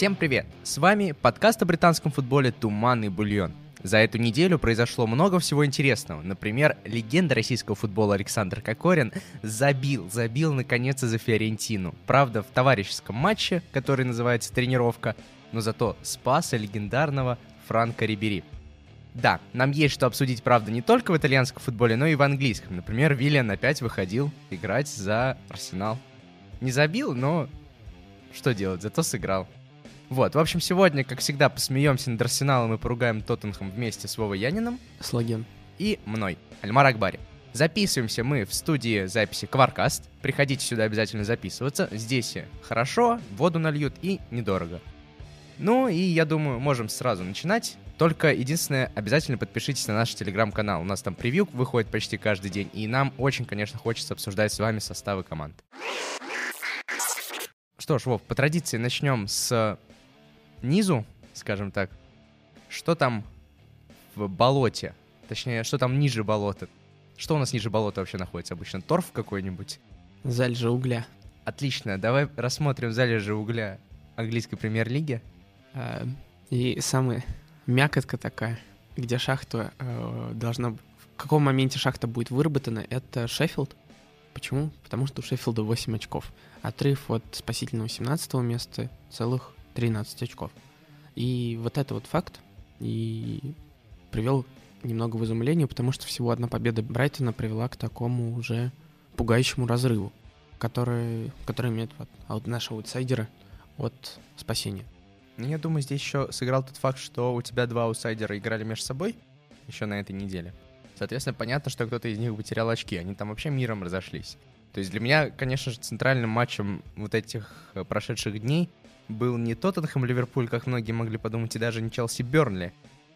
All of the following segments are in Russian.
Всем привет! С вами подкаст о британском футболе «Туманный бульон». За эту неделю произошло много всего интересного. Например, легенда российского футбола Александр Кокорин забил, забил наконец за Фиорентину. Правда, в товарищеском матче, который называется «Тренировка», но зато спаса легендарного Франка Рибери. Да, нам есть что обсудить, правда, не только в итальянском футболе, но и в английском. Например, Виллиан опять выходил играть за Арсенал. Не забил, но что делать, зато сыграл. Вот, в общем, сегодня, как всегда, посмеемся над Арсеналом и поругаем Тоттенхэм вместе с Вовой Янином. Слоген. И мной, Альмар Акбари. Записываемся мы в студии записи Кваркаст. Приходите сюда обязательно записываться. Здесь хорошо, воду нальют и недорого. Ну и я думаю, можем сразу начинать. Только единственное, обязательно подпишитесь на наш телеграм-канал. У нас там превью выходит почти каждый день, и нам очень, конечно, хочется обсуждать с вами составы команд. Что ж, Вов, по традиции начнем с низу, скажем так. Что там в болоте? Точнее, что там ниже болота? Что у нас ниже болота вообще находится обычно? Торф какой-нибудь? Залежи угля. Отлично, давай рассмотрим залежи угля английской премьер-лиги. А, и самая мякотка такая, где шахта э, должна... В каком моменте шахта будет выработана, это Шеффилд. Почему? Потому что у Шеффилда 8 очков. Отрыв от спасительного 17 места целых 13 очков. И вот это вот факт и привел немного в изумление, потому что всего одна победа Брайтона привела к такому уже пугающему разрыву, который, который имеет вот, от нашего аутсайдера от спасения. Ну, я думаю, здесь еще сыграл тот факт, что у тебя два аутсайдера играли между собой еще на этой неделе. Соответственно, понятно, что кто-то из них потерял очки. Они там вообще миром разошлись. То есть для меня, конечно же, центральным матчем вот этих э, прошедших дней был не Тоттенхэм Ливерпуль, как многие могли подумать, и даже не Челси Бернли.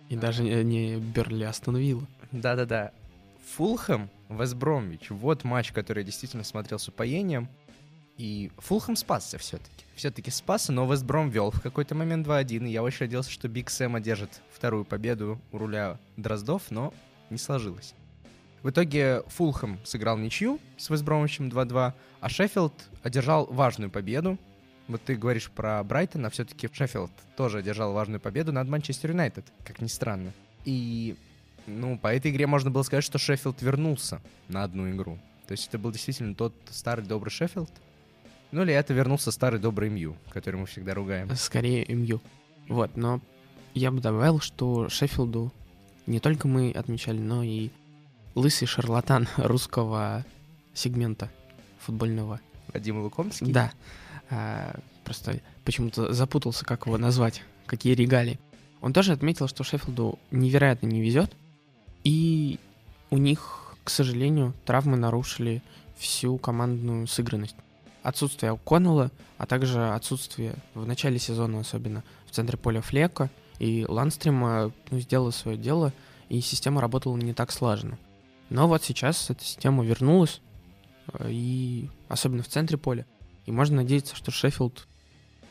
И даже не Бернли остановил. Да-да-да. Фулхэм, Вестбромвич. Вот матч, который я действительно смотрел с упоением. И Фулхэм спасся все-таки. Все-таки спасся, но Вестбром вел в какой-то момент 2-1. И я очень надеялся, что Биг Сэм одержит вторую победу у руля Дроздов, но не сложилось. В итоге Фулхэм сыграл ничью с Вест Бромвичем 2-2, а Шеффилд одержал важную победу. Вот ты говоришь про Брайтон, а все-таки Шеффилд тоже одержал важную победу над Манчестер Юнайтед, как ни странно. И, ну, по этой игре можно было сказать, что Шеффилд вернулся на одну игру. То есть это был действительно тот старый добрый Шеффилд. Ну или это вернулся старый добрый МЮ, который мы всегда ругаем. Скорее МЮ. Вот, но я бы добавил, что Шеффилду не только мы отмечали, но и лысый шарлатан русского сегмента футбольного. Вадим Лукомский? Да. А, просто почему-то запутался, как его назвать, какие регалии. Он тоже отметил, что Шеффилду невероятно не везет, и у них, к сожалению, травмы нарушили всю командную сыгранность. Отсутствие Коннелла, а также отсутствие в начале сезона особенно в центре поля Флека и Ланстрима ну, сделала свое дело, и система работала не так слаженно. Но вот сейчас эта система вернулась, и особенно в центре поля. И можно надеяться, что Шеффилд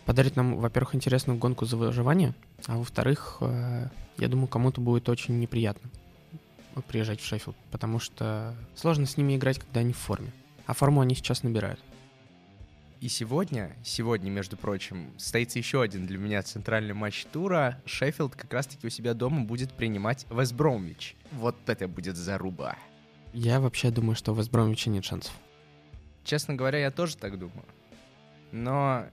подарит нам, во-первых, интересную гонку за выживание, а во-вторых, э, я думаю, кому-то будет очень неприятно приезжать в Шеффилд, потому что сложно с ними играть, когда они в форме. А форму они сейчас набирают. И сегодня, сегодня, между прочим, состоится еще один для меня центральный матч тура. Шеффилд как раз-таки у себя дома будет принимать Вестбромвич. Вот это будет заруба. Я вообще думаю, что у Вестбромвича нет шансов. Честно говоря, я тоже так думаю. Но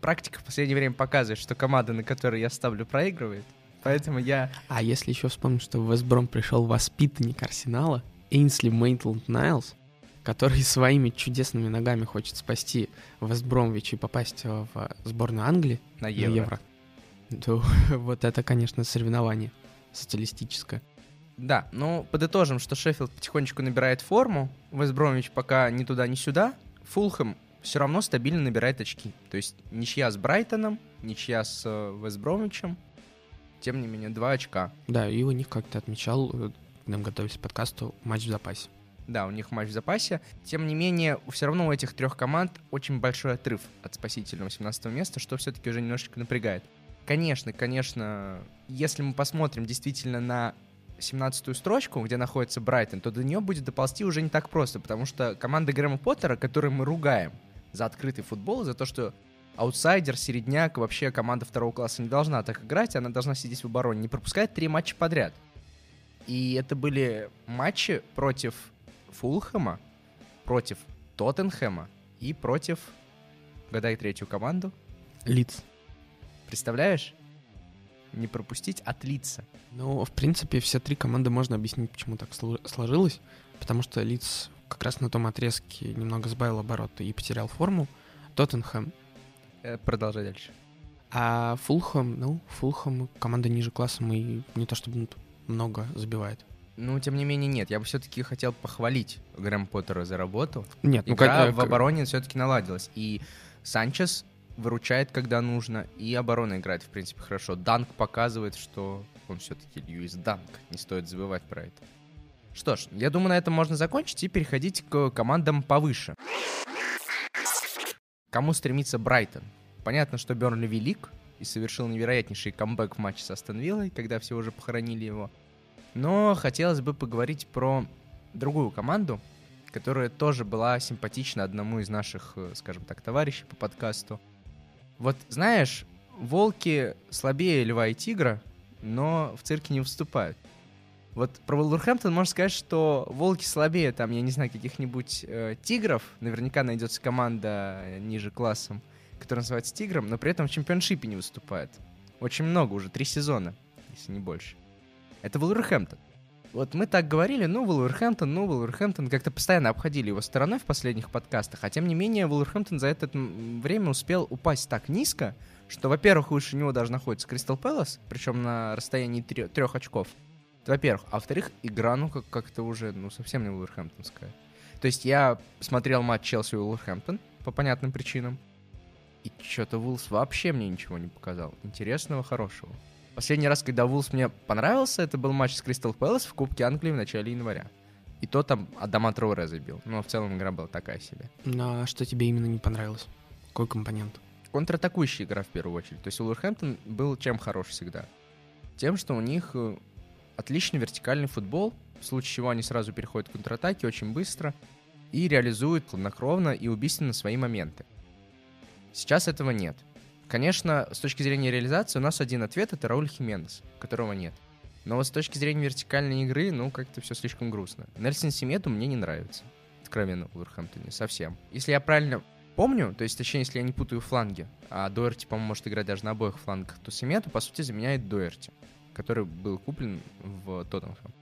практика в последнее время показывает, что команда, на которую я ставлю, проигрывает. Поэтому я... А если еще вспомнить, что в Вестбром пришел воспитанник Арсенала, Эйнсли Мейтланд Найлз, который своими чудесными ногами хочет спасти Вестбромвич и попасть в сборную Англии на Евро, на евро то вот это, конечно, соревнование социалистическое. Да, ну подытожим, что Шеффилд потихонечку набирает форму, Вестбромвич пока ни туда, ни сюда, Фулхэм все равно стабильно набирает очки. То есть ничья с Брайтоном, ничья с э, Вестбромвичем, тем не менее, два очка. Да, и у них, как ты отмечал, э, когда мы готовились к подкасту, матч в запасе. Да, у них матч в запасе. Тем не менее, все равно у этих трех команд очень большой отрыв от спасительного 17 места, что все-таки уже немножечко напрягает. Конечно, конечно, если мы посмотрим действительно на 17-ю строчку, где находится Брайтон, то до нее будет доползти уже не так просто, потому что команда Грэма Поттера, которую мы ругаем за открытый футбол, за то, что аутсайдер, середняк, вообще команда второго класса не должна так играть, она должна сидеть в обороне, не пропускать три матча подряд. И это были матчи против Фулхэма, против Тоттенхэма и против, гадай третью команду, Лиц. представляешь? Не пропустить от лица. Ну, в принципе, все три команды можно объяснить, почему так сло- сложилось. Потому что Лиц как раз на том отрезке немного сбавил обороты и потерял форму. Тоттенхэм. Э, Продолжай дальше. А Фулхэм, ну, Фулхэм команда ниже классом и не то чтобы много забивает. Ну, тем не менее, нет. Я бы все-таки хотел похвалить Грэм Поттера за работу. Нет, ну, Игра как- в обороне все-таки наладилась. И Санчес выручает, когда нужно, и оборона играет, в принципе, хорошо. Данк показывает, что он все-таки Льюис Данк. Не стоит забывать про это. Что ж, я думаю, на этом можно закончить и переходить к командам повыше. Кому стремится Брайтон? Понятно, что Бернли велик и совершил невероятнейший камбэк в матче с Астон Виллой, когда все уже похоронили его. Но хотелось бы поговорить про другую команду, которая тоже была симпатична одному из наших, э, скажем так, товарищей по подкасту. Вот знаешь, волки слабее льва и тигра, но в цирке не выступают. Вот про Вулверхэмптон можно сказать, что волки слабее, там, я не знаю, каких-нибудь э, тигров. Наверняка найдется команда э, ниже классом, которая называется тигром, но при этом в чемпионшипе не выступает. Очень много, уже три сезона, если не больше. Это Вулверхэмптон. Вот мы так говорили, ну, Вулверхэмптон, ну, Вулверхэмптон, как-то постоянно обходили его стороной в последних подкастах, а тем не менее Вулверхэмптон за это время успел упасть так низко, что, во-первых, выше него даже находится Кристал Пэлас, причем на расстоянии трех очков. Во-первых. А во-вторых, игра, ну, как- как-то уже, ну, совсем не Вулверхэмптонская. То есть я смотрел матч Челси и Вулверхэмптон по понятным причинам, и что-то Вулс вообще мне ничего не показал. Интересного, хорошего. Последний раз, когда Вулс мне понравился, это был матч с Кристал Пэлас в Кубке Англии в начале января. И то там Адама Троуре забил. Но в целом игра была такая себе. Ну, а что тебе именно не понравилось? Какой компонент? Контратакующая игра в первую очередь. То есть Уолверхэмптон был чем хорош всегда? Тем, что у них э, отличный вертикальный футбол, в случае чего они сразу переходят к контратаке очень быстро и реализуют хладнокровно и убийственно свои моменты. Сейчас этого нет. Конечно, с точки зрения реализации у нас один ответ — это Рауль Хименес, которого нет. Но вот с точки зрения вертикальной игры, ну, как-то все слишком грустно. Нельсон Семету мне не нравится. Откровенно, в Уолверхэмптоне. Совсем. Если я правильно помню, то есть, точнее, если я не путаю фланги, а Доерти, по-моему, может играть даже на обоих флангах, то Семету, по сути, заменяет Доерти, который был куплен в Тоттенхэм.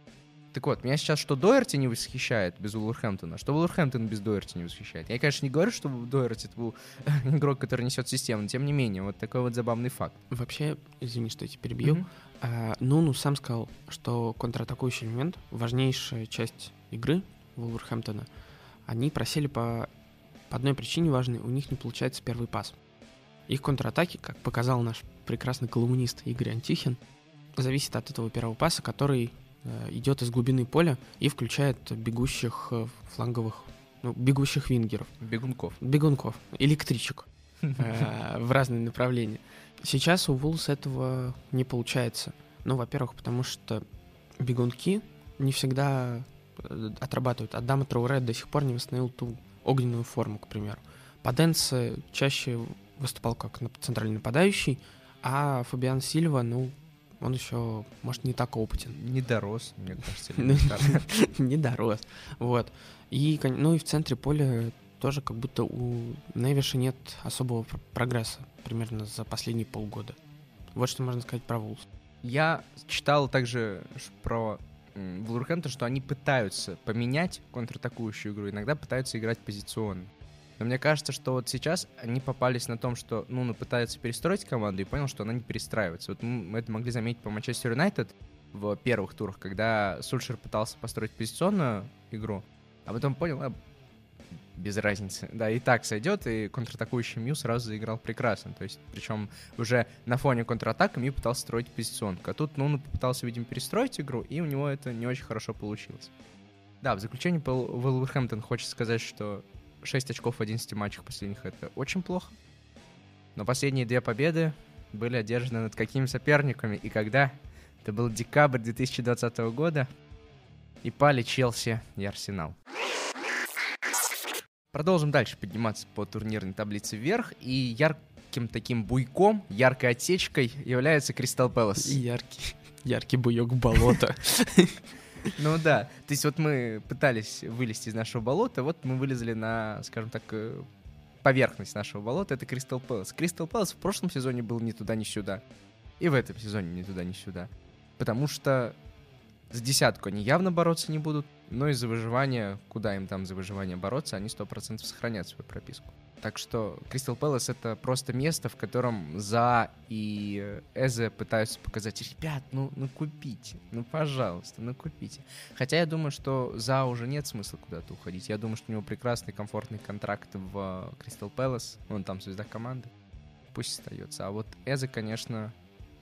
Так вот, меня сейчас что Доерти не восхищает без Уолверхэмптона, что Уолверхэмптон без Доерти не восхищает. Я, конечно, не говорю, что Доерти это был игрок, который несет систему, но тем не менее, вот такой вот забавный факт. Вообще, извини, что я тебя перебью. Мгм. А, Нуну сам сказал, что контратакующий элемент, важнейшая часть игры Вулверхэмптона, они просели по, по одной причине важной, у них не получается первый пас. Их контратаки, как показал наш прекрасный колумнист Игорь Антихин, зависит от этого первого паса, который идет из глубины поля и включает бегущих э, фланговых, ну, бегущих вингеров. Бегунков. Бегунков, электричек э, в разные направления. Сейчас у Вулс этого не получается. Ну, во-первых, потому что бегунки не всегда э, отрабатывают. Адама Трауре до сих пор не восстановил ту огненную форму, к примеру. Паденце чаще выступал как центральный нападающий, а Фабиан Сильва, ну, он еще, может, не так опытен. Не дорос, мне кажется. Не дорос. Вот. И, ну и в центре поля тоже как будто у Невиша нет особого пр- прогресса примерно за последние полгода. Вот что можно сказать про Вулс. Я читал также про Вулверхэмптон, что они пытаются поменять контратакующую игру, иногда пытаются играть позиционно. Но мне кажется, что вот сейчас они попались на том, что Нуну пытается перестроить команду и понял, что она не перестраивается. Вот мы это могли заметить по Манчестер Юнайтед в первых турах, когда Сульшер пытался построить позиционную игру, а потом понял, а, без разницы. Да, и так сойдет, и контратакующий Мью сразу заиграл прекрасно. То есть, причем уже на фоне контратака Мью пытался строить позиционку. А тут Нуну попытался, видимо, перестроить игру, и у него это не очень хорошо получилось. Да, в заключение Вулверхэмптон хочет сказать, что 6 очков в 11 матчах последних — это очень плохо. Но последние две победы были одержаны над какими соперниками и когда? Это был декабрь 2020 года, и пали Челси и Арсенал. Продолжим дальше подниматься по турнирной таблице вверх, и яр... ярким таким буйком, яркой отсечкой является Кристал Пэлас. Яркий, яркий буйок болота. Ну да, то есть вот мы пытались вылезти из нашего болота, вот мы вылезли на, скажем так, э, поверхность нашего болота, это Кристал Пэлас. Кристал Пэлас в прошлом сезоне был ни туда, ни сюда. И в этом сезоне ни туда, ни сюда. Потому что за десятку они явно бороться не будут, но из-за выживания, куда им там за выживание бороться, они 100% сохранят свою прописку. Так что Кристал Пэлас — это просто место, в котором За и Эзе пытаются показать, ребят, ну, ну купите, ну пожалуйста, ну купите. Хотя я думаю, что За уже нет смысла куда-то уходить. Я думаю, что у него прекрасный, комфортный контракт в Кристал Пэлас, он там звезда команды. Пусть остается. А вот Эзе, конечно,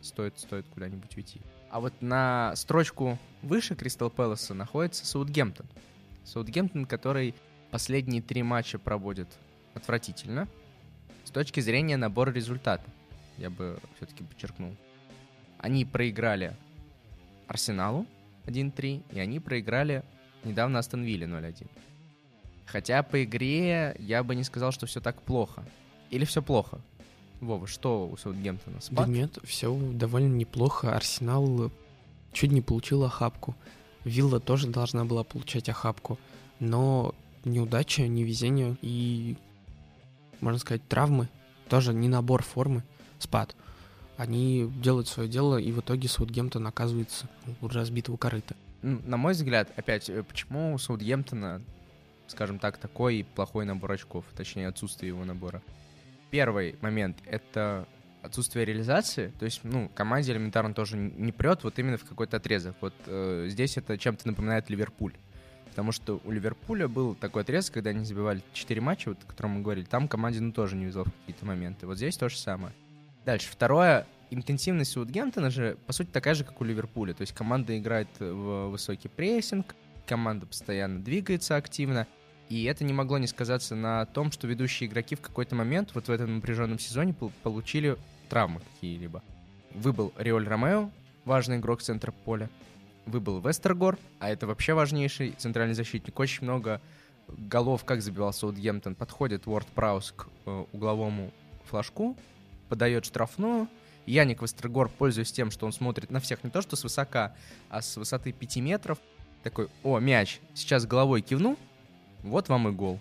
стоит, стоит куда-нибудь уйти. А вот на строчку выше Кристал Пэласа находится Саутгемптон. Саутгемптон, который последние три матча проводит отвратительно с точки зрения набора результата. Я бы все-таки подчеркнул. Они проиграли Арсеналу 1-3, и они проиграли недавно Астон Вилле 0-1. Хотя по игре я бы не сказал, что все так плохо. Или все плохо? Вова, что у Саутгемптона? Спад? Да нет, все довольно неплохо. Арсенал чуть не получил охапку. Вилла тоже должна была получать охапку. Но неудача, невезение и можно сказать, травмы, тоже не набор формы, спад. Они делают свое дело, и в итоге Саутгемптон оказывается у разбитого корыта. На мой взгляд, опять, э, почему у Саутгемптона, скажем так, такой плохой набор очков, точнее, отсутствие его набора? Первый момент — это отсутствие реализации, то есть, ну, команде элементарно тоже не прет вот именно в какой-то отрезок. Вот э, здесь это чем-то напоминает Ливерпуль. Потому что у Ливерпуля был такой отрезок, когда они забивали 4 матча, вот, о котором мы говорили. Там команде ну, тоже не везло в какие-то моменты. Вот здесь то же самое. Дальше. Второе. Интенсивность Саутгемптона же, по сути, такая же, как у Ливерпуля. То есть команда играет в высокий прессинг, команда постоянно двигается активно. И это не могло не сказаться на том, что ведущие игроки в какой-то момент, вот в этом напряженном сезоне, получили травмы какие-либо. Выбыл Риоль Ромео, важный игрок центра поля выбыл Вестергор, а это вообще важнейший центральный защитник. Очень много голов, как забивал Саутгемптон, подходит Уорд Праус к э, угловому флажку, подает штрафную. Яник Вестергор, пользуясь тем, что он смотрит на всех не то что с высока, а с высоты 5 метров, такой, о, мяч, сейчас головой кивну, вот вам и гол.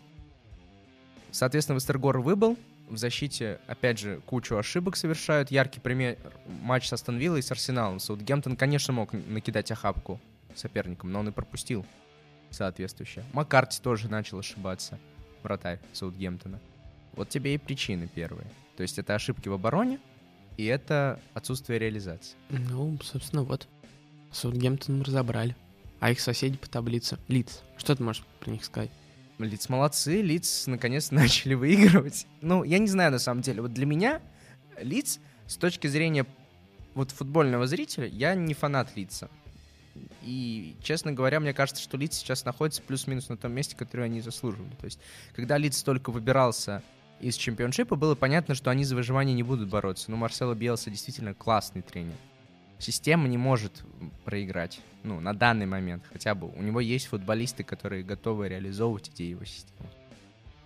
Соответственно, Вестергор выбыл, в защите, опять же, кучу ошибок совершают. Яркий пример матч с Астон Виллой и с Арсеналом. Саутгемптон, конечно, мог накидать охапку соперникам, но он и пропустил соответствующее. Маккарти тоже начал ошибаться, вратарь Саутгемптона. Вот тебе и причины первые. То есть это ошибки в обороне, и это отсутствие реализации. Ну, собственно, вот. Саутгемптон мы разобрали. А их соседи по таблице. Лиц. Что ты можешь про них сказать? Лиц молодцы, Лиц наконец начали выигрывать. Ну, я не знаю на самом деле. Вот для меня Лиц с точки зрения вот футбольного зрителя, я не фанат Лица. И, честно говоря, мне кажется, что Лиц сейчас находится плюс-минус на том месте, которое они заслуживали. То есть, когда Лиц только выбирался из чемпионшипа, было понятно, что они за выживание не будут бороться. Но Марсело Биелса действительно классный тренер система не может проиграть, ну, на данный момент хотя бы. У него есть футболисты, которые готовы реализовывать идеи его системы.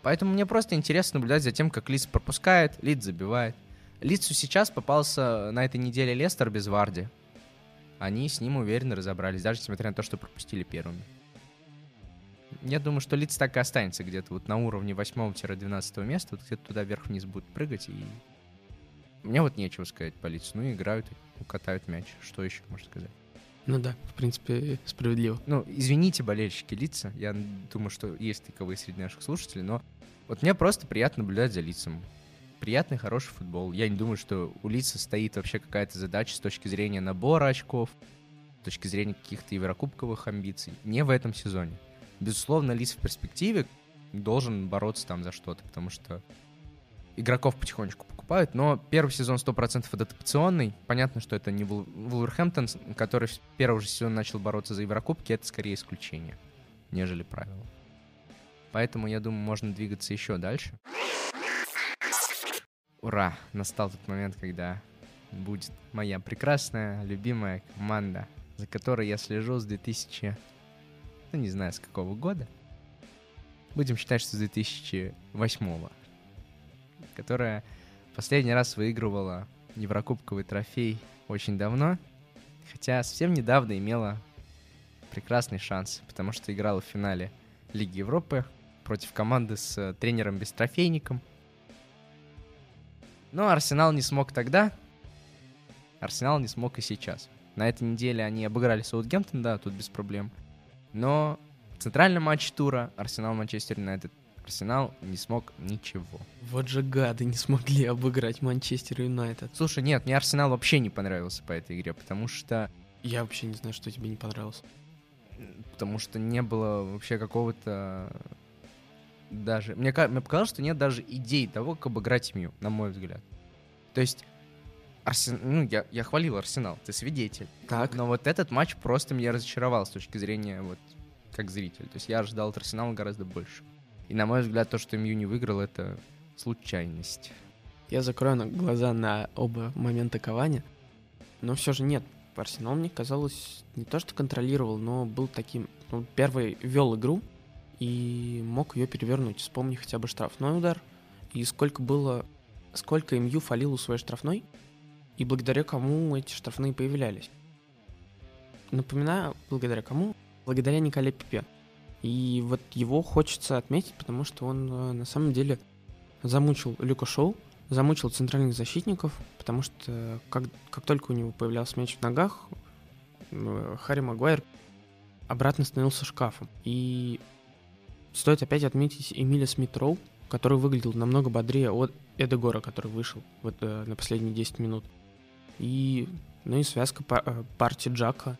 Поэтому мне просто интересно наблюдать за тем, как Лиц пропускает, Лиц забивает. Лицу сейчас попался на этой неделе Лестер без Варди. Они с ним уверенно разобрались, даже несмотря на то, что пропустили первыми. Я думаю, что Лиц так и останется где-то вот на уровне 8-12 места, вот где-то туда вверх-вниз будет прыгать, и мне вот нечего сказать по Лицу. Ну, играют катают мяч. Что еще можно сказать? Ну да, в принципе, справедливо. Ну, извините, болельщики лица. Я думаю, что есть таковые среди наших слушателей, но вот мне просто приятно наблюдать за лицом. Приятный, хороший футбол. Я не думаю, что у лица стоит вообще какая-то задача с точки зрения набора очков, с точки зрения каких-то еврокубковых амбиций. Не в этом сезоне. Безусловно, лиц в перспективе должен бороться там за что-то, потому что игроков потихонечку покупают, но первый сезон 100% адаптационный. Понятно, что это не Вулверхэмптон, который первый же сезон начал бороться за Еврокубки, это скорее исключение, нежели правило. Поэтому, я думаю, можно двигаться еще дальше. Ура! Настал тот момент, когда будет моя прекрасная, любимая команда, за которой я слежу с 2000... Ну, не знаю, с какого года. Будем считать, что с 2008 которая последний раз выигрывала Еврокубковый трофей очень давно, хотя совсем недавно имела прекрасный шанс, потому что играла в финале Лиги Европы против команды с э, тренером-бестрофейником. Но Арсенал не смог тогда, Арсенал не смог и сейчас. На этой неделе они обыграли Саутгемптон, да, тут без проблем. Но в центральном матче тура Арсенал-Манчестер Юнайтед Арсенал не смог ничего. Вот же гады не смогли обыграть Манчестер Юнайтед. Слушай, нет, мне Арсенал вообще не понравился по этой игре, потому что... Я вообще не знаю, что тебе не понравилось. Потому что не было вообще какого-то... Даже... Мне, мне показалось, что нет даже идей того, как обыграть Мью, на мой взгляд. То есть Арсен... Ну, я, я хвалил Арсенал, ты свидетель. Так. Но вот этот матч просто меня разочаровал с точки зрения вот как зритель. То есть я ожидал от Арсенала гораздо больше. И на мой взгляд, то, что МЮ не выиграл, это случайность. Я закрою глаза на оба момента Кавани. Но все же нет. Арсенал, мне казалось, не то что контролировал, но был таким... Ну, первый вел игру и мог ее перевернуть. Вспомни хотя бы штрафной удар. И сколько было... Сколько МЮ фалил у своей штрафной, и благодаря кому эти штрафные появлялись. Напоминаю, благодаря кому? Благодаря Николе Пипе. И вот его хочется отметить, потому что он э, на самом деле замучил Люка Шоу, замучил центральных защитников, потому что как, как только у него появлялся мяч в ногах, э, Харри Магуайр обратно становился шкафом. И стоит опять отметить Эмиля Смитроу, который выглядел намного бодрее от Эдегора, который вышел вот, э, на последние 10 минут. И, ну и связка э, партии Джака.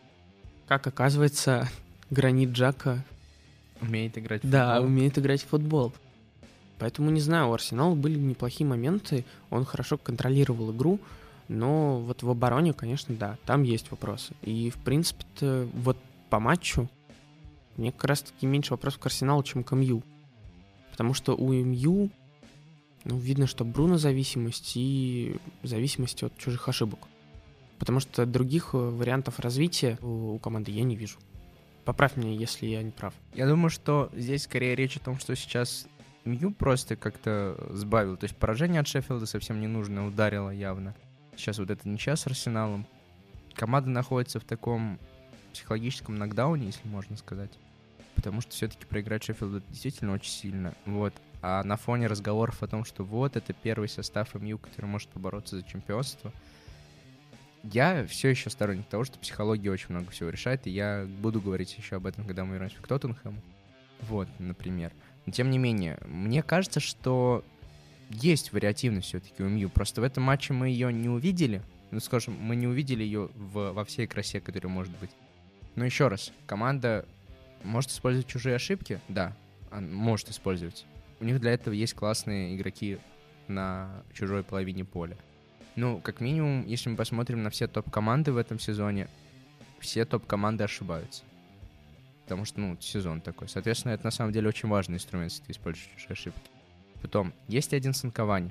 Как оказывается, гранит Джака... Умеет играть в Да, футбол. умеет играть в футбол. Поэтому, не знаю, у Арсенала были неплохие моменты, он хорошо контролировал игру, но вот в обороне, конечно, да, там есть вопросы. И, в принципе вот по матчу мне как раз-таки меньше вопросов к Арсеналу, чем к МЮ. Потому что у МЮ ну, видно, что Бруно зависимость и зависимость от чужих ошибок. Потому что других э, вариантов развития у команды я не вижу. Поправь меня, если я не прав. Я думаю, что здесь скорее речь о том, что сейчас Мью просто как-то сбавил. То есть поражение от Шеффилда совсем не нужно, ударило явно. Сейчас вот это ничья с Арсеналом. Команда находится в таком психологическом нокдауне, если можно сказать. Потому что все-таки проиграть Шеффилду действительно очень сильно. Вот. А на фоне разговоров о том, что вот это первый состав МЮ, который может побороться за чемпионство, я все еще сторонник того, что психология очень много всего решает, и я буду говорить еще об этом, когда мы вернемся к Тоттенхэму. Вот, например. Но тем не менее, мне кажется, что есть вариативность все-таки у МЮ. Просто в этом матче мы ее не увидели. Ну, скажем, мы не увидели ее в, во всей красе, которая может быть. Но еще раз, команда может использовать чужие ошибки? Да, может использовать у них для этого есть классные игроки на чужой половине поля. Ну, как минимум, если мы посмотрим на все топ-команды в этом сезоне, все топ-команды ошибаются. Потому что, ну, сезон такой. Соответственно, это на самом деле очень важный инструмент, если ты используешь ошибки. Потом, есть один Санковань.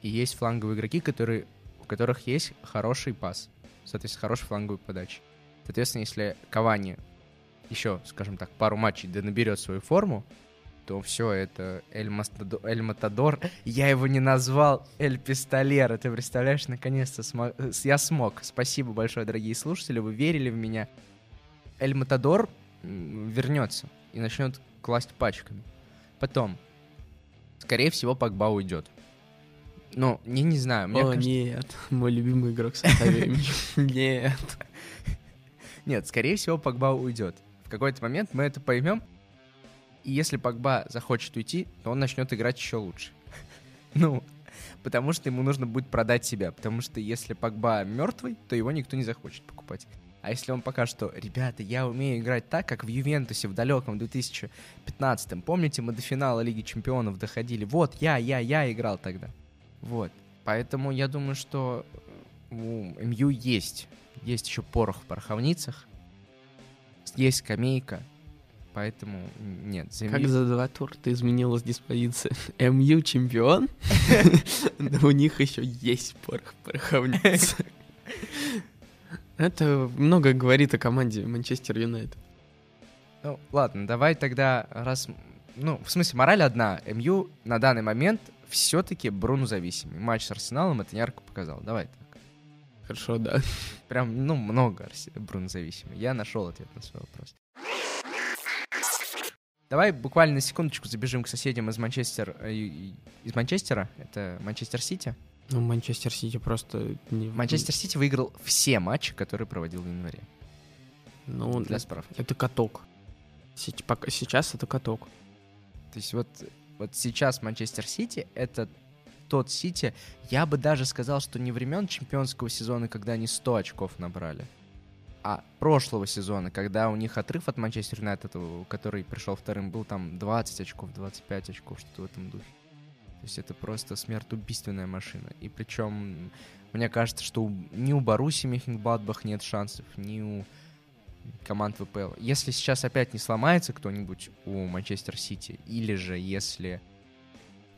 И есть фланговые игроки, которые, у которых есть хороший пас. Соответственно, хорошая фланговая подача. Соответственно, если Кавани еще, скажем так, пару матчей да наберет свою форму, то все это Эль, Мастадо, Эль Матадор. Я его не назвал Эль Пистолера. Ты представляешь, наконец-то смог... я смог. Спасибо большое, дорогие слушатели, вы верили в меня. Эль Матадор вернется и начнет класть пачками. Потом, скорее всего, Погба уйдет. Ну, не, не знаю. Мне О, кажется... нет, мой любимый игрок. Нет. Нет, скорее всего, Погба уйдет. В какой-то момент мы это поймем, и если Погба захочет уйти, то он начнет играть еще лучше. ну, потому что ему нужно будет продать себя. Потому что если Погба мертвый, то его никто не захочет покупать. А если он покажет, что, ребята, я умею играть так, как в Ювентусе в далеком 2015-м. Помните, мы до финала Лиги Чемпионов доходили? Вот, я, я, я играл тогда. Вот. Поэтому я думаю, что у МЮ есть. Есть еще порох в пороховницах. Есть скамейка, Поэтому нет. За как за два тура ты изменилась диспозиция? МЮ чемпион, но у них еще есть порох пороховница. Это много говорит о команде Манчестер Юнайтед. Ну, ладно, давай тогда, раз... Ну, в смысле, мораль одна. МЮ на данный момент все-таки Бруно зависимый. Матч с Арсеналом это ярко показал. Давай так. Хорошо, да. Прям, ну, много Бруно зависимый. Я нашел ответ на свой вопрос. Давай буквально на секундочку забежим к соседям из Манчестер, э, из Манчестера. Это Манчестер Сити. Ну, Манчестер Сити просто... Не... Манчестер Сити выиграл все матчи, которые проводил в январе. Ну, для справки. Это каток. Сейчас это каток. То есть вот, вот сейчас Манчестер Сити — это тот Сити, я бы даже сказал, что не времен чемпионского сезона, когда они 100 очков набрали, а прошлого сезона, когда у них отрыв от Манчестер Юнайтед, который пришел вторым, был там 20 очков, 25 очков, что-то в этом духе. То есть это просто смертоубийственная машина. И причем, мне кажется, что ни у Баруси Мехенбладбах нет шансов, ни у команд ВПЛ. Если сейчас опять не сломается кто-нибудь у Манчестер Сити, или же если,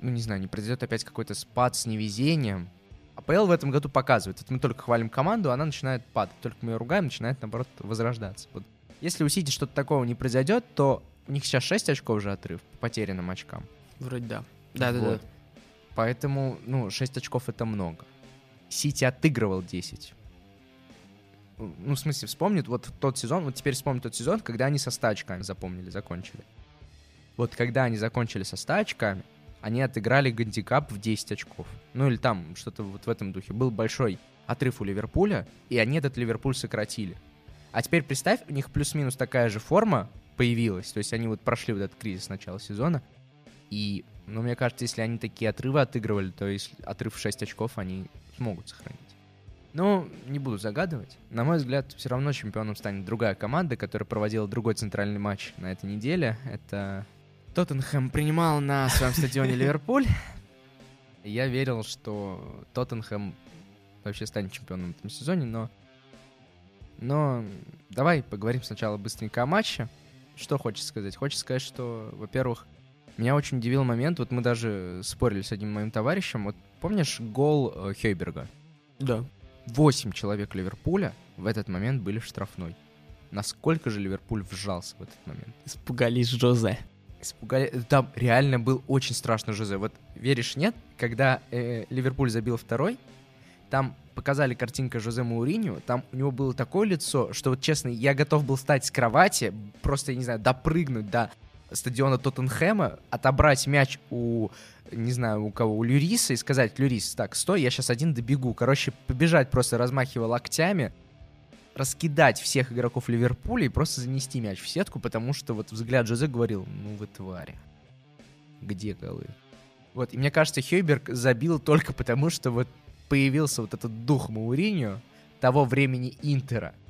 ну не знаю, не произойдет опять какой-то спад с невезением, АПЛ в этом году показывает. Это мы только хвалим команду, она начинает падать. Только мы ее ругаем, начинает, наоборот, возрождаться. Вот. Если у Сити что-то такого не произойдет, то у них сейчас 6 очков уже отрыв по потерянным очкам. Вроде да. Да-да-да. Вот. Поэтому, ну, 6 очков это много. Сити отыгрывал 10. Ну, в смысле, вспомнит вот тот сезон, вот теперь вспомнит тот сезон, когда они со 100 очками запомнили, закончили. Вот когда они закончили со 100 очками, они отыграли гандикап в 10 очков. Ну или там что-то вот в этом духе. Был большой отрыв у Ливерпуля, и они этот Ливерпуль сократили. А теперь представь, у них плюс-минус такая же форма появилась, то есть они вот прошли вот этот кризис начала сезона, и, ну, мне кажется, если они такие отрывы отыгрывали, то если отрыв в 6 очков они смогут сохранить. Но не буду загадывать. На мой взгляд, все равно чемпионом станет другая команда, которая проводила другой центральный матч на этой неделе. Это Тоттенхэм принимал на своем стадионе Ливерпуль. Я верил, что Тоттенхэм вообще станет чемпионом в этом сезоне, но... Но давай поговорим сначала быстренько о матче. Что хочешь сказать? Хочешь сказать, что, во-первых, меня очень удивил момент, вот мы даже спорили с одним моим товарищем, вот помнишь гол э, Хейберга? Да. Восемь человек Ливерпуля в этот момент были в штрафной. Насколько же Ливерпуль вжался в этот момент? Испугались Жозе. Испугали... Там реально был очень страшный Жозе. Вот веришь, нет? Когда э, Ливерпуль забил второй, там показали картинка Жозе Мауриньо, там у него было такое лицо, что вот честно, я готов был встать с кровати, просто, я не знаю, допрыгнуть до стадиона Тоттенхэма, отобрать мяч у, не знаю, у кого, у Люриса и сказать, Люрис, так, стой, я сейчас один добегу. Короче, побежать просто размахивая локтями, раскидать всех игроков Ливерпуля и просто занести мяч в сетку, потому что вот взгляд Жозе говорил, ну вы твари, где голы? Вот, и мне кажется, Хейберг забил только потому, что вот появился вот этот дух Мауриньо того времени Интера —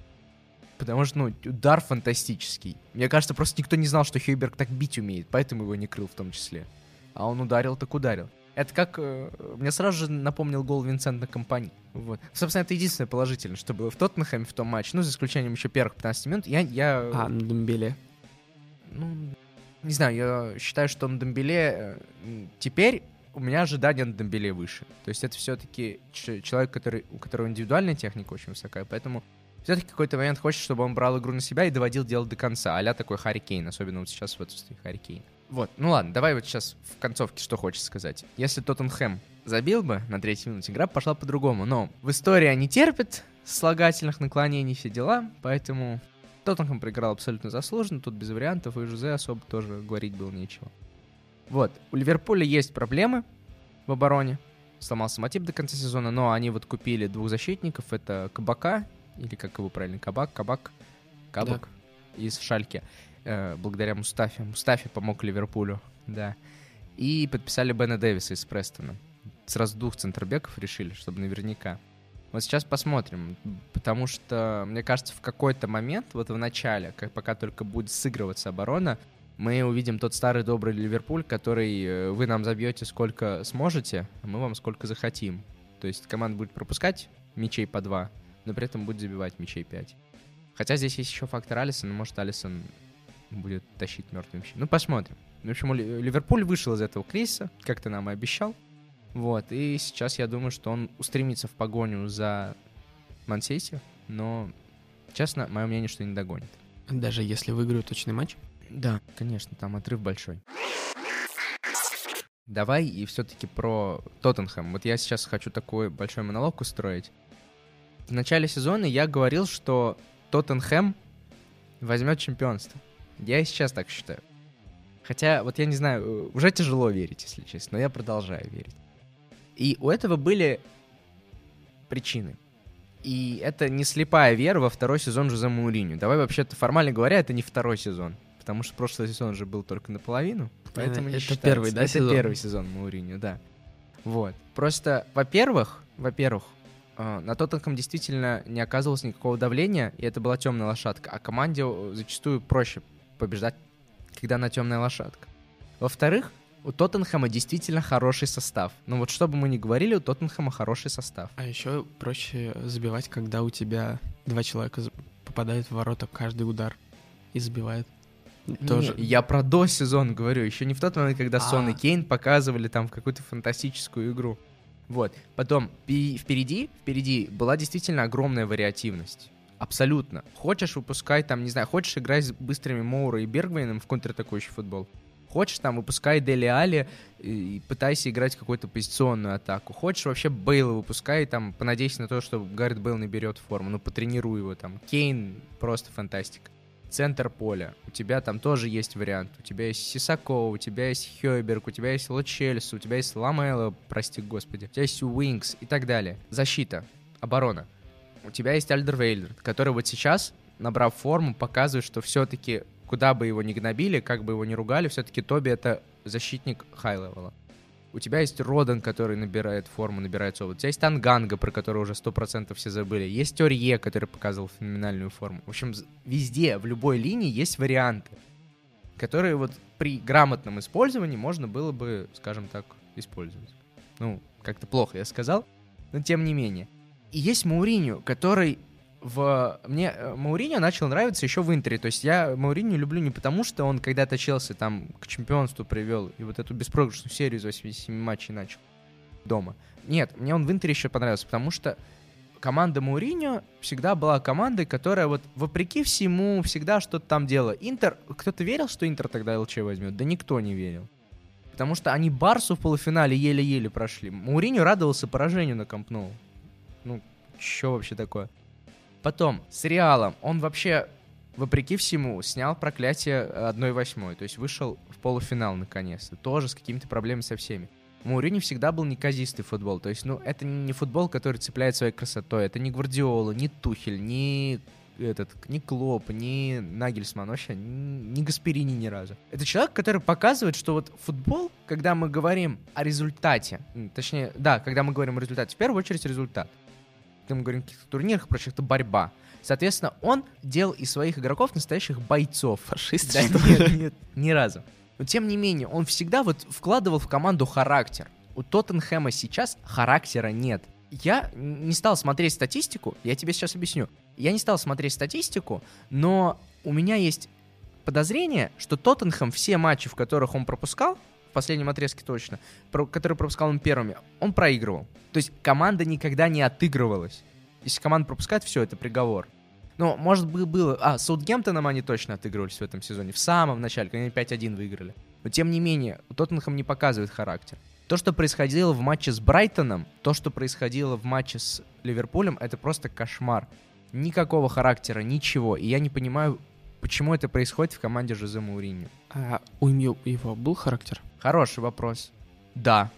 Потому что, ну, удар фантастический. Мне кажется, просто никто не знал, что Хейберг так бить умеет, поэтому его не крыл в том числе. А он ударил, так ударил. Это как... Э, мне сразу же напомнил гол Винсента Компани. Вот. Собственно, это единственное положительное, что было в Тоттенхэме в том матче. Ну, за исключением еще первых 15 минут. Я... я... А, на Дембеле. Ну, не знаю, я считаю, что на Дембеле... Э, теперь у меня ожидания на Дембеле выше. То есть это все-таки человек, который, у которого индивидуальная техника очень высокая, поэтому все-таки какой-то момент хочет, чтобы он брал игру на себя и доводил дело до конца, а такой Харри Кейн, особенно вот сейчас в отсутствии Харри Кейна. Вот, ну ладно, давай вот сейчас в концовке что хочешь сказать. Если Тоттенхэм забил бы на третьей минуте, игра пошла по-другому, но в истории они терпят слагательных наклонений, все дела, поэтому Тоттенхэм проиграл абсолютно заслуженно, тут без вариантов, и Жузе особо тоже говорить было нечего. Вот, у Ливерпуля есть проблемы в обороне, сломался Матип до конца сезона, но они вот купили двух защитников, это Кабака или как его правильно, Кабак, Кабак, Кабак да. из Шальки, э, благодаря Мустафе. Мустафе помог Ливерпулю, да. И подписали Бена Дэвиса из Престона. Сразу двух центрбеков решили, чтобы наверняка. Вот сейчас посмотрим, потому что, мне кажется, в какой-то момент, вот в начале, как пока только будет сыгрываться оборона, мы увидим тот старый добрый Ливерпуль, который э, вы нам забьете сколько сможете, а мы вам сколько захотим. То есть команда будет пропускать мячей по два, но при этом будет забивать мячей 5. Хотя здесь есть еще фактор Алисона, может Алисон будет тащить мертвый мячи. Ну, посмотрим. В общем, Ливерпуль вышел из этого кризиса, как ты нам и обещал. Вот, и сейчас я думаю, что он устремится в погоню за Мансейси, но, честно, мое мнение, что не догонит. Даже если выиграют точный матч? Да, конечно, там отрыв большой. Давай и все-таки про Тоттенхэм. Вот я сейчас хочу такой большой монолог устроить. В начале сезона я говорил, что Тоттенхэм возьмет чемпионство. Я и сейчас так считаю. Хотя, вот я не знаю, уже тяжело верить, если честно, но я продолжаю верить. И у этого были причины. И это не слепая вера во второй сезон Жозе Мауриню. Давай вообще-то, формально говоря, это не второй сезон. Потому что прошлый сезон же был только наполовину. Поэтому это не первый, да, Это сезон? первый сезон Мауриню, да. Вот. Просто, во-первых, во-первых, э, на Тоттенхэм действительно не оказывалось никакого давления, и это была темная лошадка. А команде э, зачастую проще побеждать, когда она темная лошадка. Во-вторых, у Тоттенхэма действительно хороший состав. Ну вот что бы мы ни говорили, у Тоттенхэма хороший состав. А еще проще забивать, когда у тебя два человека попадают в ворота каждый удар и забивают. Тоже. Не, я про до сезон говорю, еще не в тот момент, когда Сон и А. Кейн показывали там какую-то фантастическую игру. Вот. Потом впереди, впереди была действительно огромная вариативность. Абсолютно. Хочешь выпускай там, не знаю, хочешь играть с быстрыми Моура и Бергвейном в контратакующий футбол. Хочешь там выпускай Дели Али и пытайся играть какую-то позиционную атаку. Хочешь вообще Бейла выпускай там, понадейся на то, что Гаррет Бейл наберет форму. Ну, потренируй его там. Кейн просто фантастика центр поля. У тебя там тоже есть вариант. У тебя есть Сисако, у тебя есть Хёйберг, у тебя есть Лочельс, у тебя есть Ламело, прости господи. У тебя есть Уинкс и так далее. Защита, оборона. У тебя есть Альдервейрельд, который вот сейчас, набрав форму, показывает, что все-таки, куда бы его ни гнобили, как бы его ни ругали, все-таки Тоби это защитник high level а. У тебя есть Родон, который набирает форму, набирает совод. У тебя есть Танганга, про которого уже 100% все забыли. Есть Орье, который показывал феноменальную форму. В общем, везде, в любой линии есть варианты, которые вот при грамотном использовании можно было бы, скажем так, использовать. Ну, как-то плохо я сказал, но тем не менее. И есть Мауриню, который в... Мне э, Мауриньо начал нравиться еще в Интере. То есть я Мауриньо люблю не потому, что он когда-то Челси там к чемпионству привел и вот эту беспроигрышную серию из 87 матчей начал дома. Нет, мне он в Интере еще понравился, потому что команда Мауриньо всегда была командой, которая вот вопреки всему всегда что-то там делала. Интер... Кто-то верил, что Интер тогда ЛЧ возьмет? Да никто не верил. Потому что они Барсу в полуфинале еле-еле прошли. Мауриньо радовался поражению на Камп Ноу. Ну, что вообще такое? Потом, с Реалом, он вообще, вопреки всему, снял проклятие 1-8, то есть вышел в полуфинал наконец-то, тоже с какими-то проблемами со всеми. Маурини всегда был неказистый футбол, то есть, ну, это не футбол, который цепляет своей красотой, это не Гвардиола, не Тухель, не этот, ни Клоп, ни Нагельсман, вообще, ни Гасперини ни разу. Это человек, который показывает, что вот футбол, когда мы говорим о результате, точнее, да, когда мы говорим о результате, в первую очередь результат. Мы говорим о каких-то турнирах, прочих, это борьба. Соответственно, он делал из своих игроков настоящих бойцов. Фашист, Да что нет, нет, ни разу. Но тем не менее, он всегда вот вкладывал в команду характер. У Тоттенхэма сейчас характера нет. Я не стал смотреть статистику, я тебе сейчас объясню. Я не стал смотреть статистику, но у меня есть подозрение, что Тоттенхэм все матчи, в которых он пропускал, последнем отрезке точно, про, которые пропускал он первыми, он проигрывал. То есть команда никогда не отыгрывалась. Если команда пропускает, все, это приговор. Ну, может быть, было... А, с Саутгемптоном они точно отыгрывались в этом сезоне. В самом начале, когда они 5-1 выиграли. Но, тем не менее, Тоттенхэм не показывает характер. То, что происходило в матче с Брайтоном, то, что происходило в матче с Ливерпулем, это просто кошмар. Никакого характера, ничего. И я не понимаю, почему это происходит в команде Жозе Мауриньо. А у Мью- его был характер? Хороший вопрос. Да,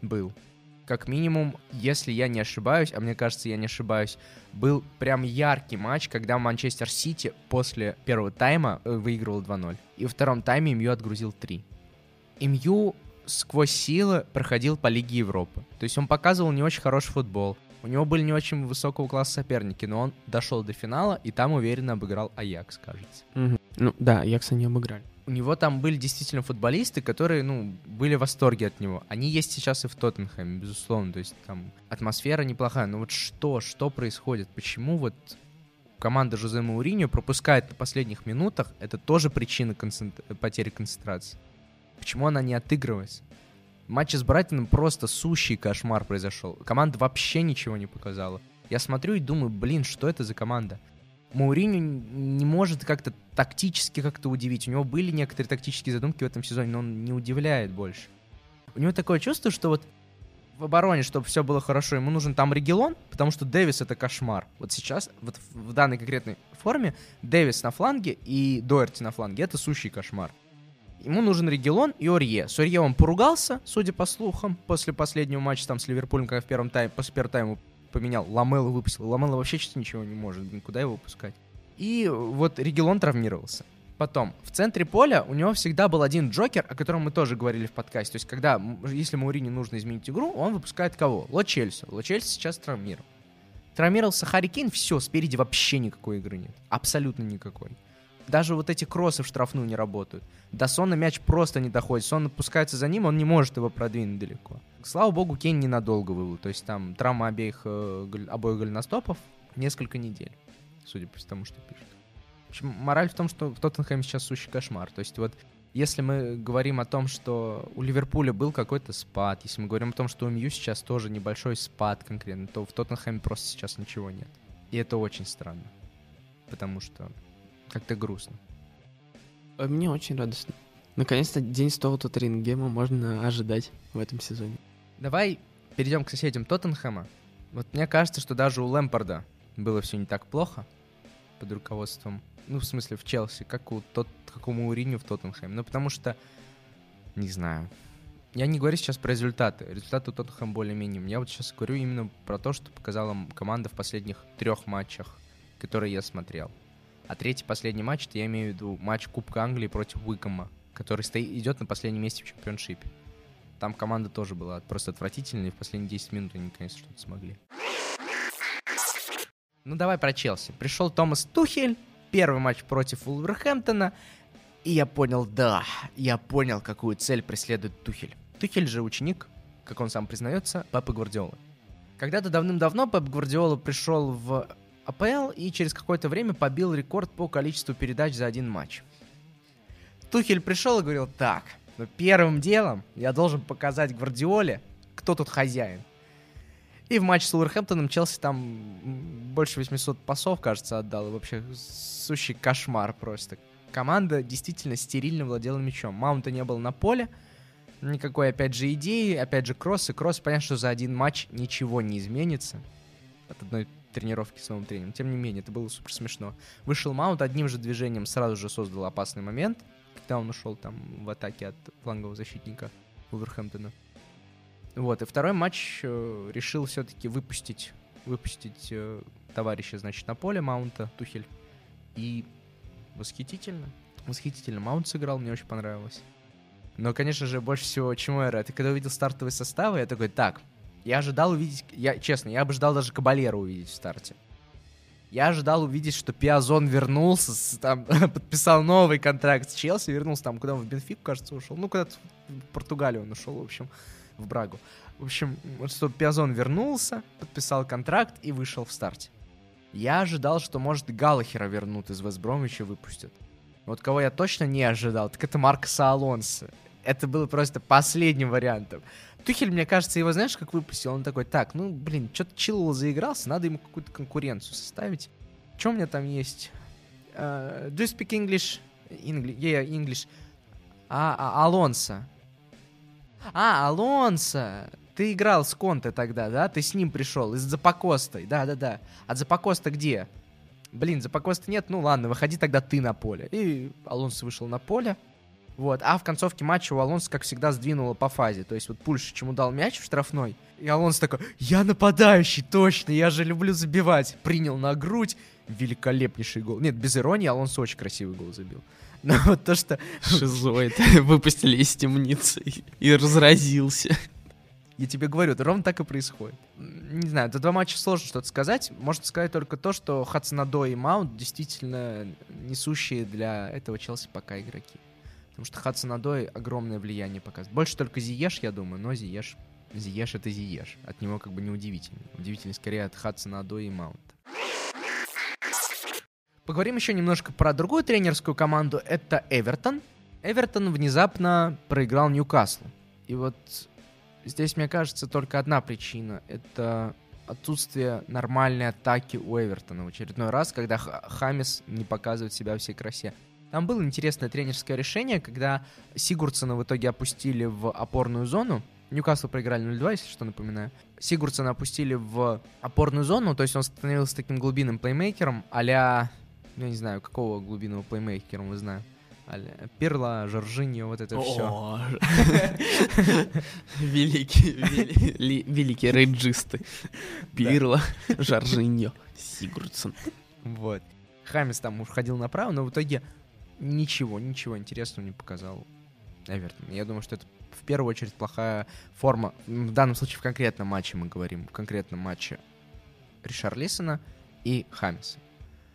был. Как минимум, если я не ошибаюсь, а мне кажется, я не ошибаюсь, был прям яркий матч, когда Манчестер Сити после первого тайма э, выигрывал 2-0. И во втором тайме Мью отгрузил 3. И Мью сквозь силы проходил по Лиге Европы. То есть он показывал не очень хороший футбол. У него были не очень высокого класса соперники, но он дошел до финала и там уверенно обыграл Аякс, кажется Мгм. Ну да, Якса не обыграли. У него там были действительно футболисты, которые, ну, были в восторге от него. Они есть сейчас и в Тоттенхэме, безусловно. То есть там атмосфера неплохая. Но вот что, что происходит? Почему вот команда Жозе Мауриньо пропускает на последних минутах? Это тоже причина концент- потери концентрации. Почему она не отыгрывается? В матче с Брайтоном просто сущий кошмар произошел. Команда вообще ничего не показала. Я смотрю и думаю, блин, что это за команда? Мауриню не может как-то тактически как-то удивить. У него были некоторые тактические задумки в этом сезоне, но он не удивляет больше. У него такое чувство, что вот в обороне, чтобы все было хорошо, ему нужен там Регелон, потому что Дэвис это кошмар. Вот сейчас, вот в данной конкретной форме, Дэвис на фланге и Доерти на фланге это сущий кошмар. Ему нужен Регелон и Орье. С Орье он поругался, судя по слухам, после последнего матча там с Ливерпулем, когда в первом тайме, после первого тайма поменял, Ламелу выпустил. Ламела вообще что-то ничего не может, блин, куда его выпускать? И вот Регелон травмировался. Потом, в центре поля у него всегда был один Джокер, о котором мы тоже говорили в подкасте. То есть, когда, если Маурини нужно изменить игру, он выпускает кого? Ло Чельсу. Ло Чельсу сейчас травмирован. Травмировался Харри Кейн, все, спереди вообще никакой игры нет. Абсолютно никакой. Даже вот эти кроссы в штрафную не работают. До Сона мяч просто не доходит. Сон опускается за ним, он не может его продвинуть далеко. Слава богу, Кейн ненадолго вывел. То есть там травма обеих, э, обоих голеностопов несколько недель, судя по тому, что пишут общем, мораль в том, что в Тоттенхэме сейчас сущий кошмар. То есть вот если мы говорим о том, что у Ливерпуля был какой-то спад, если мы говорим о том, что у Мью сейчас тоже небольшой спад конкретно, то в Тоттенхэме просто сейчас ничего нет. И это очень странно. Потому что как-то грустно. А мне очень радостно. Наконец-то день Стоу Тоттерингема можно ожидать в этом сезоне. Давай перейдем к соседям Тоттенхэма. Вот мне кажется, что даже у Лэмпорда было все не так плохо под руководством ну, в смысле, в Челси, как у, тот, как у Мауриню в Тоттенхэме. Ну, потому что, не знаю, я не говорю сейчас про результаты. Результаты у Тоттенхэма более-менее. Я вот сейчас говорю именно про то, что показала команда в последних трех матчах, которые я смотрел. А третий последний матч, это я имею в виду матч Кубка Англии против Уикома, который стоит, идет на последнем месте в чемпионшипе. Там команда тоже была просто отвратительная, и в последние 10 минут они, конечно, что-то смогли. Ну давай про Челси. Пришел Томас Тухель, первый матч против Вулверхэмптона, и я понял, да, я понял, какую цель преследует Тухель. Тухель же ученик, как он сам признается, Папы Гвардиолы. Когда-то давным-давно Пеп Гвардиола пришел в АПЛ и через какое-то время побил рекорд по количеству передач за один матч. Тухель пришел и говорил, так, но первым делом я должен показать Гвардиоле, кто тут хозяин. И в матче с Уолверхэмптоном Челси там больше 800 пасов, кажется, отдал. Вообще сущий кошмар просто. Команда действительно стерильно владела мячом. Маунта не было на поле. Никакой, опять же, идеи. Опять же, кросс. И кросс, понятно, что за один матч ничего не изменится. От одной тренировки с новым тренером. Тем не менее, это было супер смешно. Вышел Маунт, одним же движением сразу же создал опасный момент, когда он ушел там в атаке от флангового защитника Вулверхэмптона. Вот, и второй матч э, решил все-таки выпустить, выпустить э, товарища, значит, на поле Маунта, Тухель. И восхитительно, восхитительно. Маунт сыграл, мне очень понравилось. Но, конечно же, больше всего чему я рад. И когда увидел стартовые составы, я такой, так, я ожидал увидеть, я, честно, я ожидал даже Кабалера увидеть в старте. Я ожидал увидеть, что Пиазон вернулся, с, там, подписал новый контракт с Челси, вернулся там, куда он в Бенфику, кажется, ушел. Ну, куда-то в Португалию он ушел, в общем в Брагу. В общем, что Пиазон вернулся, подписал контракт и вышел в старте. Я ожидал, что, может, Галлахера вернут из Вестбромича и выпустят. Вот кого я точно не ожидал, так это Маркоса Алонса. Это было просто последним вариантом. Тухель, мне кажется, его знаешь, как выпустил? Он такой, так, ну, блин, что-то Чилл заигрался, надо ему какую-то конкуренцию составить. Что у меня там есть? Uh, do you speak English? English, yeah, English. А, а Алонсо. А, Алонсо! Ты играл с Конте тогда, да? Ты с ним пришел, из Запакостой. Да-да-да. А Запакоста где? Блин, Запакоста нет, ну ладно, выходи тогда ты на поле. И Алонсо вышел на поле. Вот. А в концовке матча у Алонса, как всегда, сдвинуло по фазе. То есть вот Пульш чему дал мяч в штрафной. И Алонсо такой, я нападающий, точно, я же люблю забивать. Принял на грудь. Великолепнейший гол. Нет, без иронии, Алонсо очень красивый гол забил. Но вот то, что... Шизоид. Выпустили из темницы и разразился. Я тебе говорю, это ровно так и происходит. Не знаю, это два матча сложно что-то сказать. Можно сказать только то, что Хацанадо и Маунт действительно несущие для этого Челси пока игроки. Потому что Хацанадой огромное влияние показывает. Больше только Зиеш, я думаю, но Зиеш... Зиеш — это Зиеш. От него как бы не удивительно. Удивительно скорее от Хацанадо и Маунта. Поговорим еще немножко про другую тренерскую команду. Это Эвертон. Эвертон внезапно проиграл Ньюкаслу. И вот здесь, мне кажется, только одна причина. Это отсутствие нормальной атаки у Эвертона в очередной раз, когда Хамис не показывает себя всей красе. Там было интересное тренерское решение, когда Сигурдсона в итоге опустили в опорную зону. Ньюкасл проиграли 0-2, если что, напоминаю. Сигурдсона опустили в опорную зону, то есть он становился таким глубинным плеймейкером, а я не знаю, какого глубинного плеймейкера мы знаем. а Пирла, Жоржиньо, вот это все. Великие, великие рейджисты. Пирла, Жоржиньо, Сигурдсон. Вот. Хамис там уходил направо, но в итоге ничего, ничего интересного не показал Эвертон. Я думаю, что это в первую очередь плохая форма. В данном случае в конкретном матче мы говорим. В конкретном матче Ришарлисона и Хамиса.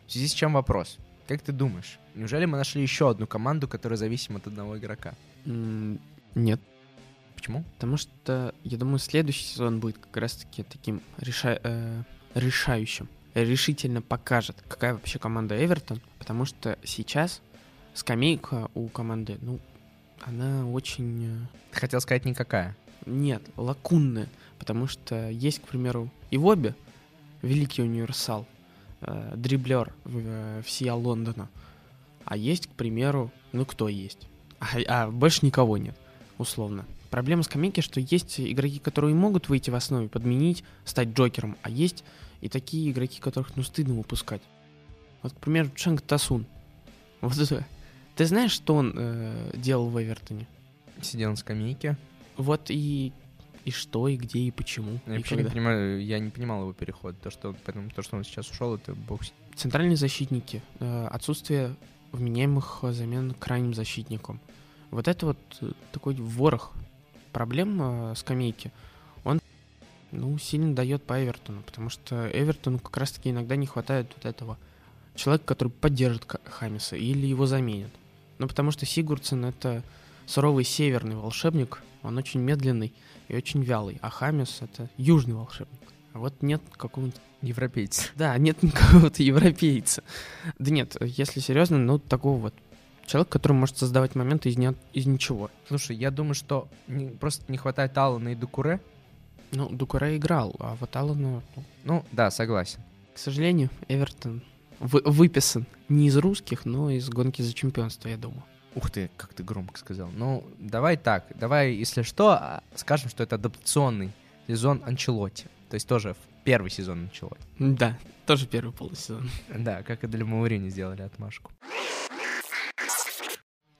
В связи с чем вопрос? Как ты думаешь, неужели мы нашли еще одну команду, которая зависима от одного игрока? Нет. Почему? Потому что, я думаю, следующий сезон будет как раз-таки таким реша... э, решающим. Решительно покажет, какая вообще команда Эвертон, потому что сейчас скамейка у команды, ну, она очень... Э, хотел сказать никакая? Нет, лакунная, потому что есть, к примеру, Ивоби, великий универсал, э, дриблер в, э, всея Лондона, а есть, к примеру, ну кто есть? А, а больше никого нет, условно. Проблема скамейки, что есть игроки, которые могут выйти в основе, подменить, стать Джокером, а есть и такие игроки, которых ну стыдно выпускать. Вот, к примеру, Ченг Тасун. Вот это ты знаешь, что он э, делал в Эвертоне? Сидел на скамейке. Вот и и что, и где, и почему. Я и вообще не понимаю, я не понимал его переход. То, что, поэтому, то, что он сейчас ушел, это бог Центральные защитники. Э, отсутствие вменяемых замен крайним защитникам. Вот это вот э, такой ворох проблем э, скамейки. Он ну, сильно дает по Эвертону, потому что Эвертону как раз-таки иногда не хватает вот этого человека, который поддержит Хамиса или его заменит. Ну, потому что Сигурдсен — это суровый северный волшебник, он очень медленный и очень вялый, а Хамис — это южный волшебник. А вот нет какого-нибудь... Европейца. Да, нет какого-то европейца. Да нет, если серьезно, ну, такого вот человека, который может создавать моменты из, не... из ничего. Слушай, я думаю, что не, просто не хватает Алана и Дукуре. Ну, Дукуре играл, а вот Алана... Ну, ну да, согласен. К сожалению, Эвертон вы, выписан не из русских, но из гонки за чемпионство, я думаю. Ух ты, как ты громко сказал. Ну, давай так, давай, если что, а, скажем, что это адаптационный сезон Анчелотти. То есть тоже первый сезон Анчелотти. Да, тоже первый полусезон. Да, как и для Маурини сделали отмашку.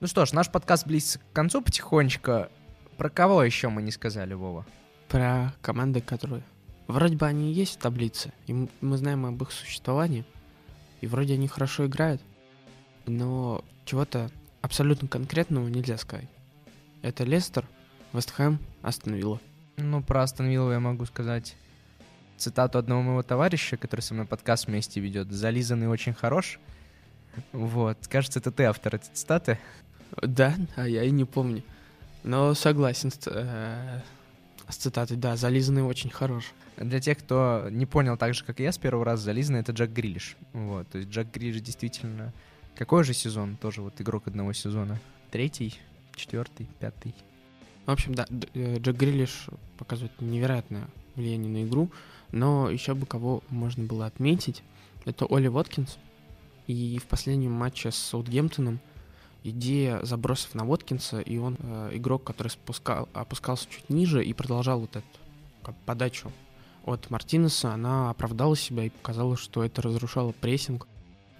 Ну что ж, наш подкаст близится к концу потихонечку. Про кого еще мы не сказали, Вова? Про команды, которые... Вроде бы они есть в таблице, и мы знаем об их существовании, и вроде они хорошо играют, но чего-то абсолютно конкретного нельзя сказать. Это Лестер, Вестхэм, Астон Вилла. Ну, про Астон Виллу я могу сказать цитату одного моего товарища, который со мной подкаст вместе ведет. «Зализанный очень хорош». Вот. Кажется, это ты автор этой цитаты. Да, а я и не помню. Но согласен с, э, с цитатой. Да, «Зализанный очень хорош». Для тех, кто не понял так же, как и я, с первого раза зализанный, это Джек Грилиш. Вот. То есть Джек Грилиш действительно какой же сезон? Тоже вот игрок одного сезона. Третий, четвертый, пятый. В общем, да, э, Джек Грилиш показывает невероятное влияние на игру, но еще бы кого можно было отметить, это Оли Воткинс. И в последнем матче с Саутгемптоном идея забросов на Воткинса, и он э, игрок, который спускал, опускался чуть ниже и продолжал вот эту как, подачу от Мартинеса, она оправдала себя и показала, что это разрушало прессинг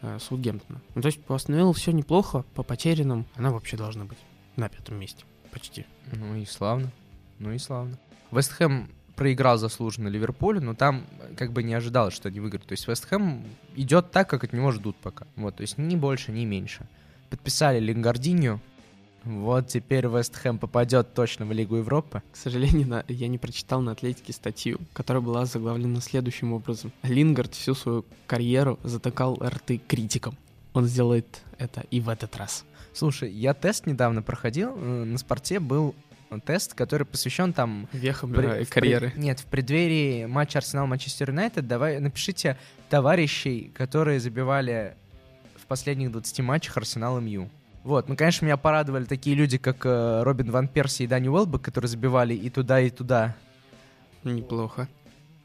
э, Саутгемптона. Ну, то есть по все неплохо, по потерянным она вообще должна быть на пятом месте. Почти. Ну и славно. Ну и славно. Вестхэм проиграл заслуженно Ливерпулю, но там как бы не ожидалось, что они выиграют. То есть Вестхэм идет так, как от него ждут пока. Вот, то есть ни больше, ни меньше. Подписали Лингардинью, вот теперь Вест Хэм попадет точно в Лигу Европы. К сожалению, я не прочитал на Атлетике статью, которая была заглавлена следующим образом. Лингард всю свою карьеру затыкал рты критикам. Он сделает это и в этот раз. Слушай, я тест недавно проходил, э, на спорте был тест, который посвящен там... Вехам при... карьеры. При... Нет, в преддверии матча Арсенал-Манчестер Юнайтед давай напишите товарищей, которые забивали последних 20 матчах Арсенал МЮ. Вот, ну, конечно, меня порадовали такие люди, как э, Робин Ван Перси и Дани Уэлбек, которые забивали и туда, и туда. Неплохо.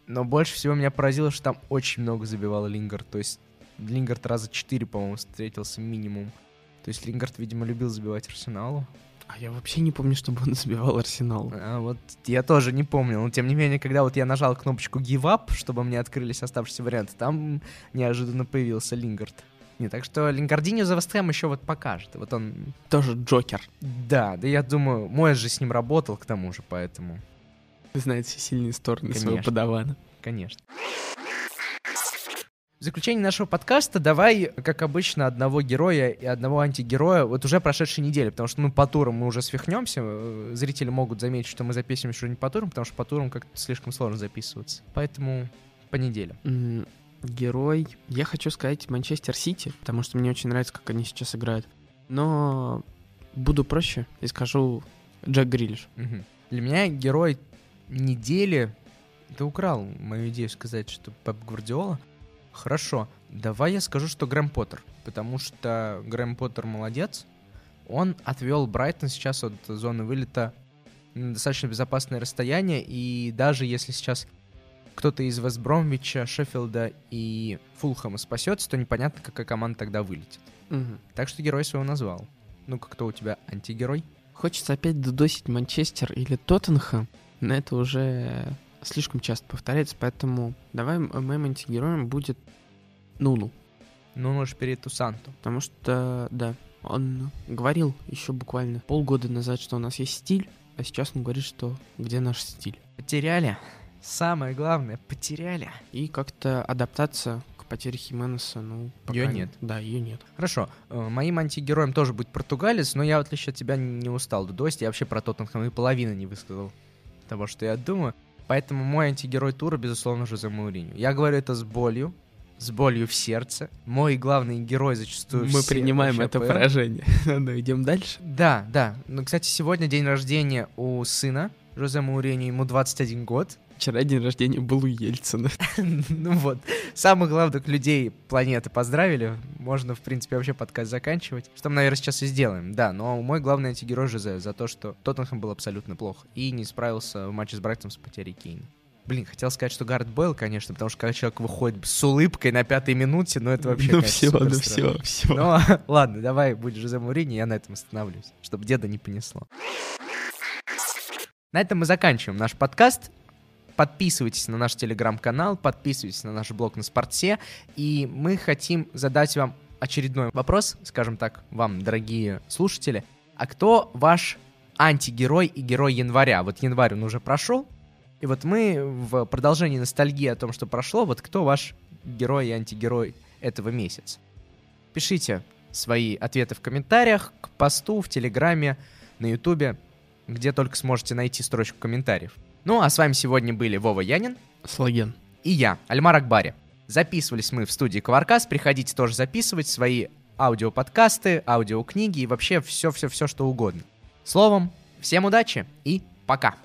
Но больше всего меня поразило, что там очень много забивал Лингард. То есть Лингард раза четыре, по-моему, встретился минимум. То То есть Лингард, видимо, любил забивать Арсеналу. А я вообще не помню, чтобы он забивал Арсенал. А вот я тоже не помню. Но тем не менее, когда вот я нажал кнопочку Give Up, чтобы мне открылись оставшиеся варианты, там неожиданно появился Лингард. Не, так что Лингардинho за Вестхэм еще вот покажет. Вот он... Тоже Джокер. Да, да я думаю, мой же с ним работал к тому же, поэтому... Знает все сильные стороны Конечно. своего подавана. Конечно. В заключение нашего подкаста давай, как обычно, одного героя и одного антигероя вот уже прошедшей недели, потому что, ну, по турам мы уже свихнемся, э, зрители могут заметить, что мы записываем что-нибудь по турам, потому что по турам как-то слишком сложно записываться. Поэтому по неделям. М, Герой. Я хочу сказать Манчестер Сити, потому что мне очень нравится, как они сейчас играют. Но буду проще и скажу Джек Грилиш. Мгм. Для меня герой недели... Ты украл мою идею сказать, что Пеп Гвардиола. Хорошо, давай я скажу, что Грэм Поттер, потому что Грэм Поттер молодец. Он отвел Брайтон сейчас от зоны вылета на достаточно безопасное расстояние, и даже если сейчас кто-то из Вестбромвича, Шеффилда и Фулхэма спасется, то непонятно, какая команда тогда вылетит. Мгм. Так что герой своего назвал. Ну-ка, кто у тебя антигерой? Хочется опять додосить Манчестер или Тоттенхэм, но это уже слишком часто повторяется, поэтому давай моим антигероем будет Нуну. Ну, ну, Шпириту Санту. Потому что, да, он говорил еще буквально полгода назад, что у нас есть стиль, а сейчас он говорит, что где наш стиль. Потеряли. Самое главное, потеряли. И как-то адаптация к потере Хименеса, ну, пока Её не- нет. Да, ее нет. Хорошо, э, моим антигероем тоже будет португалец, но я, в отличие от тебя, не устал дудосить. Я вообще про Тоттенхэм и половины не высказал того, что я думаю. Поэтому мой антигерой тура, безусловно, Жозе Мауриньо. Я говорю это с болью, с болью в сердце. Мой главный герой зачастую Мы принимаем это АПЛ. поражение. Ну, идем дальше. Да, да. Ну, кстати, сегодня день рождения у сына Жозе Мауриньо, ему 21 год. Вчера день рождения был у Ельцина. Ну вот, самых главных людей планеты поздравили. Можно, в принципе, вообще подкаст заканчивать. Что мы, наверное, сейчас и сделаем. Да, но мой главный антигерой Жозе за то, что Тоттенхэм был абсолютно плохо и не справился в матче с Брайтоном с потерей Кейна. Блин, хотел сказать, что Гард Белл, конечно, потому что когда человек выходит с улыбкой на пятой минуте, ну это вообще, Ну все, ну все, все. Ну, ладно, давай будь Жозе Мауриньо, я на этом остановлюсь, чтобы деда не понесло. На этом мы заканчиваем наш подкаст. Подписывайтесь на наш телеграм-канал, подписывайтесь на наш блог на Спорте, и мы хотим задать вам очередной вопрос, скажем так, вам, дорогие слушатели. А кто ваш антигерой и герой января? Вот январь он уже прошел, и вот мы в продолжении ностальгии о том, что прошло, вот кто ваш герой и антигерой этого месяца? Пишите свои ответы в комментариях, к посту, в Телеграме, на Ютубе, где только сможете найти строчку комментариев. Ну, а с вами сегодня были Вова Янин Слоген. и я, Альмар Акбари. Записывались мы в студии Коваркас, приходите тоже записывать свои аудиоподкасты, аудиокниги и вообще все-все-все, что угодно. Словом, всем удачи и пока!